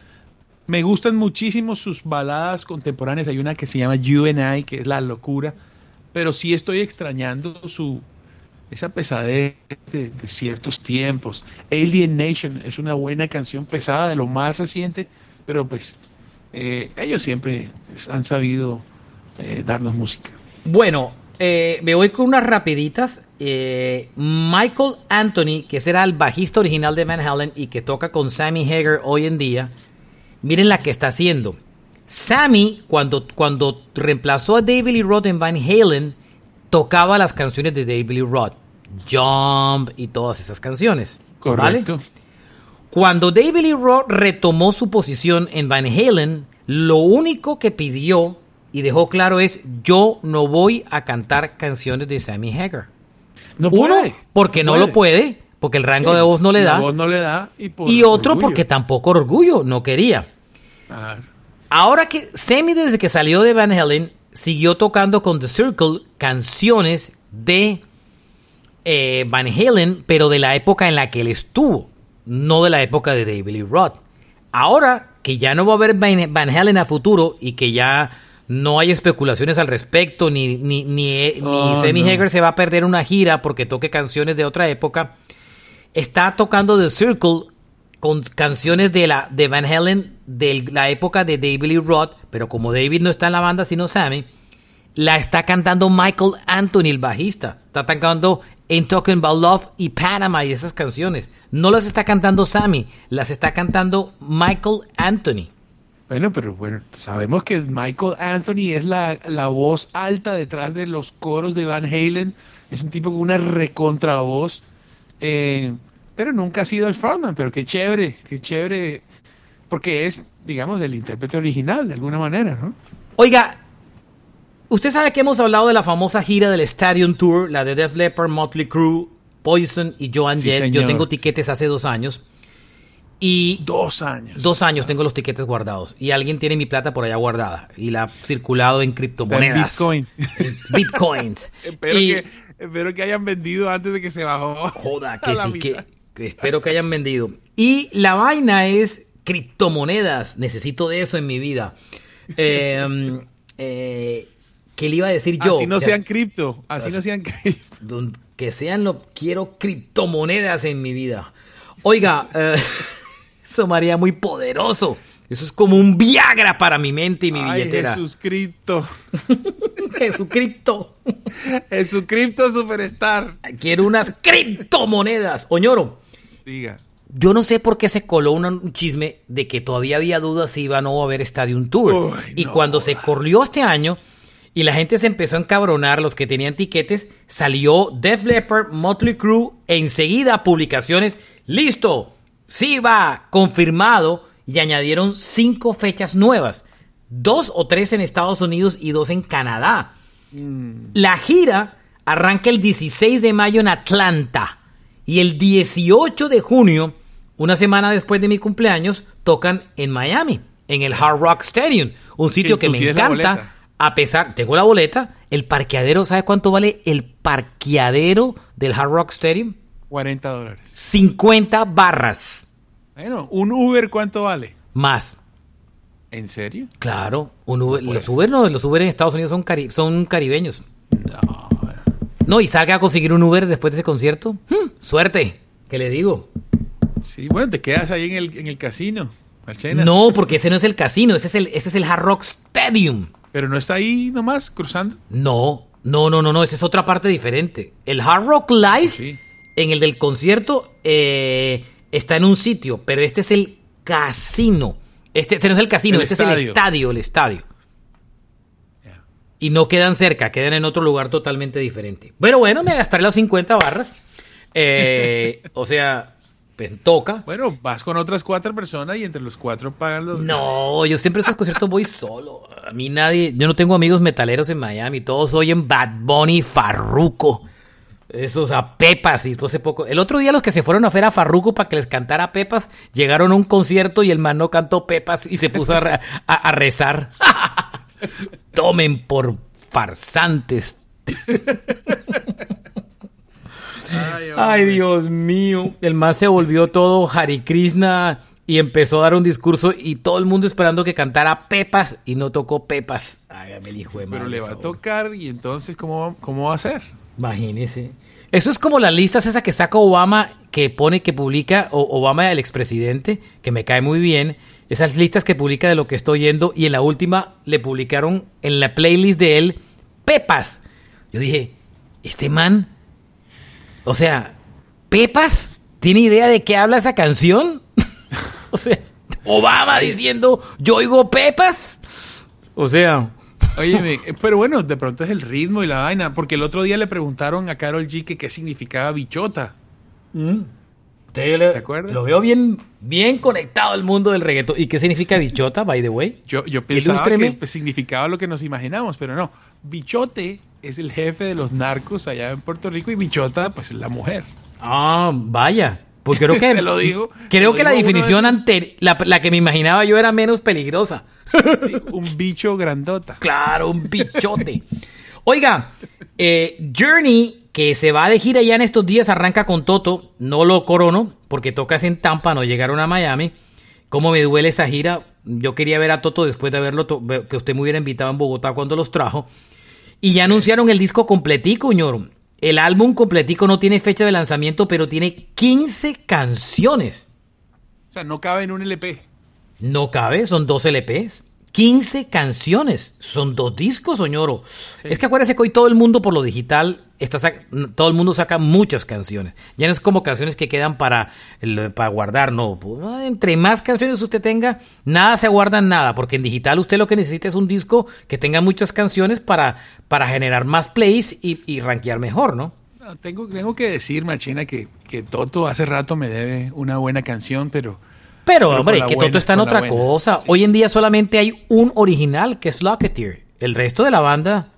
me gustan muchísimo sus baladas contemporáneas. Hay una que se llama You and I, que es la locura. Pero sí estoy extrañando su esa pesadez de, ciertos tiempos. Alien Nation es una buena canción pesada de lo más reciente, pero pues eh, ellos siempre han sabido eh, darnos música. Bueno, eh, me voy con unas rapiditas. Michael Anthony, que será el bajista original de Van Halen y que toca con Sammy Hagar hoy en día, miren la que está haciendo. Sammy, cuando, cuando reemplazó a David Lee Roth en Van Halen, tocaba las canciones de David Lee Roth. Jump y todas esas canciones. ¿vale? Correcto. Cuando David Lee Roth retomó su posición en Van Halen, lo único que pidió y dejó claro es yo no voy a cantar canciones de Sammy Hagar. No Uno, puede, porque no, lo puede, porque el rango Sí, de voz no le da. voz no le da. Y, por y otro orgullo. porque tampoco orgullo no quería. Claro. Ahora que Semi desde que salió de Van Halen siguió tocando con The Circle canciones de eh, Van Halen, pero de la época en la que él estuvo, no de la época de David Lee Roth. Ahora que ya no va a haber Van Halen a futuro y que ya no hay especulaciones al respecto, ni, ni, ni, eh, ni Oh, Sammy no. Hagar se va a perder una gira porque toque canciones de otra época, está tocando The Circle con canciones de la de Van Halen de la época de David Lee Roth, pero como David no está en la banda sino Sammy, la está cantando Michael Anthony, el bajista. Está cantando Ain't Talking About Love y Panama y esas canciones. No las está cantando Sammy, las está cantando Michael Anthony. Bueno, pero bueno, sabemos que Michael Anthony es la, la voz alta detrás de los coros de Van Halen. Es un tipo con una recontravoz. Eh, pero nunca ha sido el frontman. Pero qué chévere, qué chévere. Porque es, digamos, del intérprete original, de alguna manera, ¿no? Oiga, usted sabe que hemos hablado de la famosa gira del Stadium Tour, la de Def Leppard, Motley Crue, Poison y Joan Sí, Jett. Yo tengo tiquetes hace dos años. Y Dos años. Dos años tengo los tiquetes guardados y alguien tiene mi plata por allá guardada y la ha circulado en criptomonedas. Bitcoin. En Bitcoins. <laughs> Espero, Y- que, espero que hayan vendido antes de que se bajó. Joda, <laughs> que sí, que espero que hayan vendido. Y la vaina es criptomonedas. Necesito de eso en mi vida. Eh, <laughs> eh, ¿Qué le iba a decir yo? Así no sean cripto. Así no sean cripto. <laughs> que sean lo quiero criptomonedas en mi vida. Oiga, eh, <laughs> eso me haría muy poderoso. Eso es como un Viagra para mi mente y mi Ay, billetera. Jesús cripto. Jesús cripto. Jesús cripto superstar. Quiero unas criptomonedas. Oñoro, Diga. Yo no sé por qué se coló un chisme de que todavía había dudas si iba o no a haber Stadium Tour. Uy, y no. cuando se corrió este año y la gente se empezó a encabronar, los que tenían tiquetes, salió Def Leppard, Motley Crue, e enseguida publicaciones. ¡Listo! Sí va, confirmado. Y añadieron cinco fechas nuevas. Dos o tres en Estados Unidos y dos en Canadá. La gira arranca el 16 de mayo en Atlanta y el 18 de junio, una semana después de mi cumpleaños, tocan en Miami, en el Hard Rock Stadium, un sitio que me encanta. A pesar, tengo la boleta, el parqueadero, ¿sabe cuánto vale el parqueadero del Hard Rock Stadium? 40 dólares. 50 barras Bueno, un Uber, ¿cuánto vale? más. ¿En serio? Claro, un Uber- los Uber no, los Uber en Estados Unidos son, cari- son caribeños. No, y salga a conseguir un Uber después de ese concierto. Hmm, suerte, que le digo. Sí, bueno, te quedas ahí en el, en el casino, Marchena. No, porque ese no es el casino, ese es el, ese es el Hard Rock Stadium. Pero no está ahí nomás, cruzando. No, no, no, no, no, esa es otra parte diferente. El Hard Rock Live, Sí. en el del concierto, eh, está en un sitio, pero este es el casino. Este, este no es el casino, El este es el estadio. estadio, el estadio. Y no quedan cerca, quedan en otro lugar totalmente diferente. Pero bueno, me gastaré las 50 barras. Eh, <laughs> o sea, pues toca. Bueno, vas con otras cuatro personas y entre los cuatro pagan los... No, yo siempre a esos conciertos voy solo. A mí nadie, yo no tengo amigos metaleros en Miami, todos oyen Bad Bunny y Farruko. Esos a Pepas y después hace poco. El otro día los que se fueron a ver a Farruko para que les cantara Pepas, llegaron a un concierto y el man no cantó Pepas y se puso a, re- a- a rezar. <laughs> Tomen por farsantes. <laughs> Ay, Ay, Dios mío. El más se volvió todo Hare Krishna y empezó a dar un discurso y todo el mundo esperando que cantara Pepas y no tocó Pepas. Hágame el hijo de Pero madre, le va a tocar y entonces, ¿cómo, va- cómo va a ser? Imagínese. Eso es como las listas esa que saca Obama, que pone, que publica, o Obama el expresidente, que me cae muy bien. Esas listas que publica de lo que estoy oyendo y en la última le publicaron en la playlist de él Pepas. Yo dije, este man, o sea, Pepas, ¿tiene idea de qué habla esa canción? <laughs> o sea, Obama diciendo, yo oigo Pepas. O sea, Óyeme, <laughs> eh, pero bueno, de pronto es el ritmo y la vaina, porque el otro día le preguntaron a Carol G que qué significaba bichota. Te, le- ¿Te acuerdas? Lo veo bien, bien conectado al mundo del reggaetón. ¿Y qué significa bichota, by the way? Yo, yo pensaba Ilústreme. que pues, significaba lo que nos imaginamos, pero no. Bichote es el jefe de los narcos allá en Puerto Rico y bichota, pues es la mujer. Ah, vaya. Pues creo <laughs> que, Se lo digo. creo que la definición esos- ante la, la que me imaginaba yo era menos peligrosa. Sí, un bicho grandota. Claro, un bichote. Oiga, eh, Journey, que se va de gira ya en estos días, arranca con Toto. No lo corono, porque tocas en Tampa, no llegaron a Miami. ¿Cómo me duele esa gira? Yo quería ver a Toto después de haberlo, que usted me hubiera invitado en Bogotá cuando los trajo. Y ya anunciaron el disco completico, ñoro. El álbum completico no tiene fecha de lanzamiento, pero tiene 15 canciones. O sea, no cabe en un LP. No cabe, son dos LPs. 15 canciones. Son dos discos, soñoro. Es que acuérdese que hoy todo el mundo por lo digital, está todo el mundo saca muchas canciones. Ya no es como canciones que quedan para, para guardar, no. Pues, ah, Entre más canciones usted tenga, nada se guarda en nada, porque en digital usted lo que necesita es un disco que tenga muchas canciones para, para generar más plays y, y rankear mejor, ¿no? No, tengo, tengo que decir, Machina, que, que Toto hace rato me debe una buena canción, pero Pero, Pero hombre, que buena, Toto está en otra buena, cosa. sí. Hoy en día solamente hay un original que es Locketeer. El resto de la banda,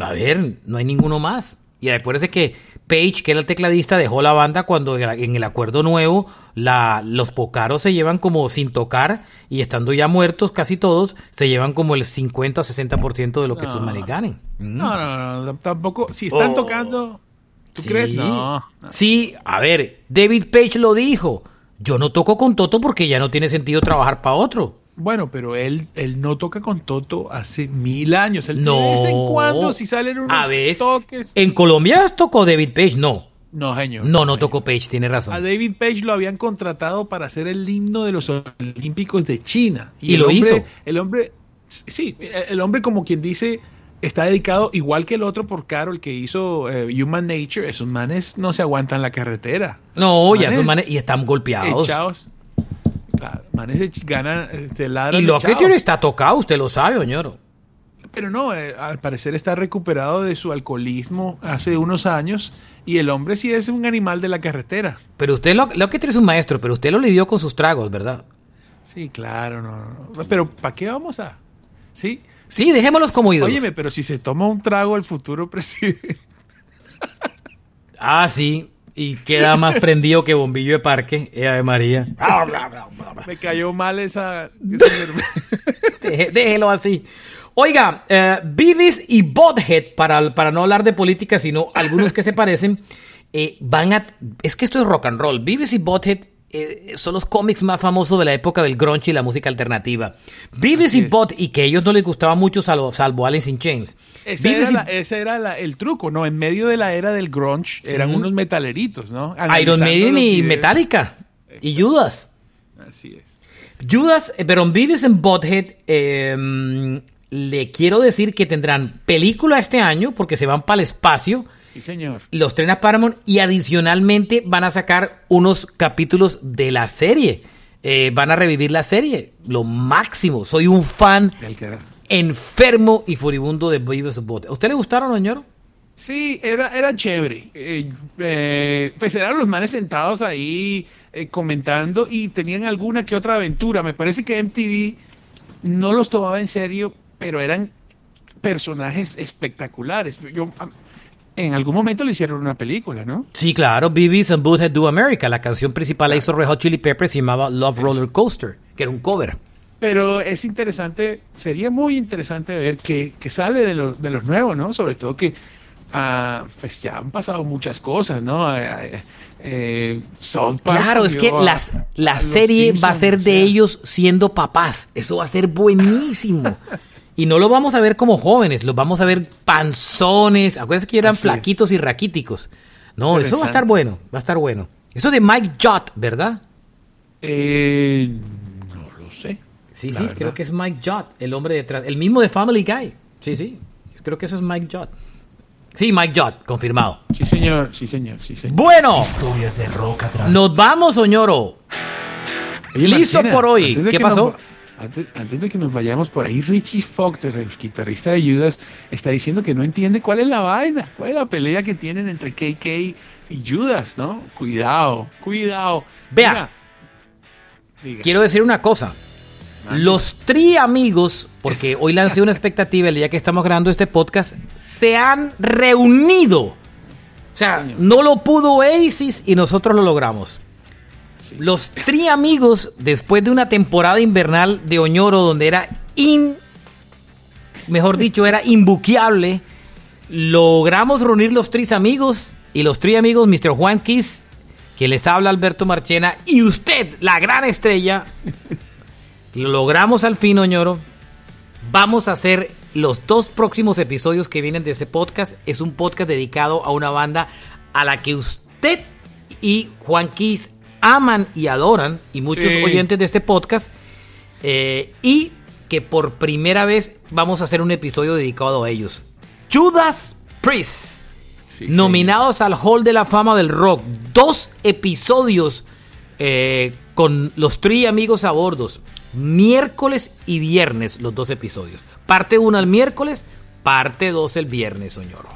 a ver, no hay ninguno más. Y acuérdese que Page, que era el tecladista, dejó la banda cuando en el- acuerdo nuevo la, los pocaros se llevan como sin tocar y estando ya muertos casi todos, se llevan como el 50 o 60% de lo que No. estos manes ganen. Mm. no, no, no, tampoco. Si están Oh. tocando, ¿tú Sí. crees? No. Sí, a ver, David Page lo dijo. Yo no toco con Toto porque ya no tiene sentido trabajar para otro. Bueno, pero él, él no toca con Toto hace mil años. Él No. de vez en cuando, si salen unos A ver, toques. En Colombia tocó David Page, no. No, señor. No, no tocó Page, tiene A razón. David Page lo habían contratado para hacer el himno de los Olímpicos de China. Y lo hombre- hizo. El hombre, sí, el hombre como quien dice, está dedicado igual que el otro por Carol que hizo eh, Human Nature. Esos manes no se aguantan la carretera. No, ya esos manes, y están golpeados. Echados. Claro, manes ech- ganan, este, ladran Y lo que tiene está tocado, usted lo sabe, oñoro. Pero no, eh, al parecer está recuperado de su alcoholismo hace unos años y el hombre sí es un animal de la carretera. Pero usted lo, lo que tiene es un maestro, pero usted lo lidió con sus tragos, ¿verdad? Sí, claro, no, no, no. Pero ¿para qué vamos a...? Sí, Sí, dejémoslos como ídolos. Óyeme, pero si se toma un trago el futuro <laughs> presidente... Ah, sí. Y queda más prendido que bombillo de parque, eh, Ave María. Me cayó mal esa... esa- <laughs> Deje- déjelo así. Oiga, eh, Beavis y Butthead, para, para no hablar de política, sino algunos que se parecen, eh, van a... Es que esto es rock and roll. Beavis y Butthead eh, son los cómics más famosos de la época del grunge y la música alternativa. Así y. Butthead, y que a ellos no les gustaba mucho, salvo, salvo Alice in Chains. Ese era, la- ese era la- el truco, ¿no? En medio de la era del grunge eran unos metaleritos, ¿no? Iron Maiden y. Metallica. Y Judas. Así es. Judas, eh, pero en Beavis and Butthead, eh, le quiero decir que tendrán película este año porque se van para el espacio. Sí, señor. Los trenes Paramount y adicionalmente van a sacar unos capítulos de la serie. Eh, van a revivir la serie. Lo máximo. Soy un fan enfermo y furibundo de Beavis Butthead. ¿A usted le gustaron, señor? Sí, era, era chévere. Eh, eh, pues eran los manes sentados ahí comentando y tenían alguna que otra aventura. Me parece que MTV no los tomaba en serio, pero eran personajes espectaculares. Yo, en algún momento le hicieron una película, ¿no? Sí, claro. Beavis and Butthead Do America. La canción principal la hizo Red Hot Chili Peppers se llamaba Love Roller Coaster, que era un cover. Pero es interesante, sería muy interesante ver qué, qué sale de los, de los nuevos, ¿no? Sobre todo que ah, pues ya han pasado muchas cosas, ¿no? Eh, eh, eh, South Park Claro, es que cambió a- las- la serie va a ser o de sea, ellos siendo papás. Eso va a ser buenísimo. <laughs> Y no lo vamos a ver como jóvenes, los vamos a ver panzones. Acuérdense que eran Así es. flaquitos y raquíticos. No, eso va a estar bueno, va a estar bueno. Eso de Mike Jott, ¿verdad? Eh, no lo sé. Sí, sí, verdad. creo que es Mike Jott, el hombre detrás. El mismo de Family Guy. Sí, sí. Creo que eso es Mike Jott. Sí, Mike Jott, confirmado. Sí, señor, sí, señor, sí, señor. Bueno, Historias de rock a través nos vamos, Soñoro. Oye, listo por hoy. ¿Qué nos pasó? Antes, antes de que nos vayamos por ahí, Richie Faulkner, el guitarrista de Judas, está diciendo que no entiende cuál es la vaina, cuál es la pelea que tienen entre KK y Judas, ¿no? Cuidado, cuidado. Vea. Diga. Quiero decir una cosa. Los tri amigos, porque hoy lancé una expectativa el día que estamos grabando este podcast, se han reunido. O sea, no lo pudo Oasis y nosotros lo logramos. Los tri amigos, después de una temporada invernal de Oñoro donde era in, mejor dicho, era imbuqueable, logramos reunir los tres amigos y los tres amigos, Mr. Juan Kiss, que les habla Alberto Marchena, y usted, la gran estrella, lo logramos al fin, Oñoro. Vamos a hacer los dos próximos episodios que vienen de ese podcast. Es un podcast dedicado a una banda a la que usted y Juan Kiss aman y adoran, y muchos Sí. oyentes de este podcast, eh, y que por primera vez vamos a hacer un episodio dedicado a ellos. Judas Priest, Sí, nominados al Hall de la Fama del Rock. Dos episodios eh, con los tres amigos a bordos. Miércoles y viernes los dos episodios. Parte uno el miércoles, parte dos el viernes, señor.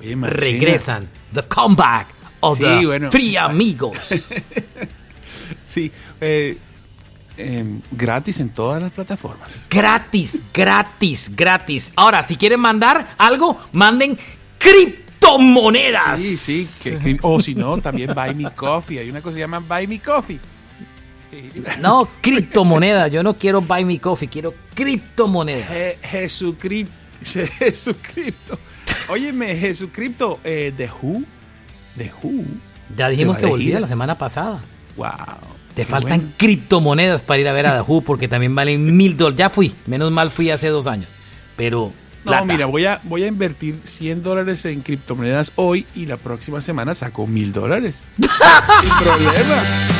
Regresan. The comeback of Sí, the bueno. Three Amigos. <laughs> Sí, eh, em, gratis en todas las plataformas. gratis, gratis, gratis. Ahora, si quieren mandar algo, manden criptomonedas. Sí, sí. que- que- o si no, también Buy Me Coffee. Hay una cosa que se llama Buy Me Coffee. Sí. No, criptomonedas. Yo no quiero buy me coffee, quiero criptomonedas. Je- Jesucripto. <laughs> Jesucripto. Óyeme, Jesucripto. Eh, The Who. The Who. Ya dijimos que volvía la semana pasada. Wow. Te faltan bueno. criptomonedas para ir a ver a The Who porque también valen mil dólares. Ya fui, menos mal fui hace dos años. Pero. No, mira, voy a, voy a invertir 100 dólares en criptomonedas hoy y la próxima semana saco mil dólares. <laughs> Sin problema.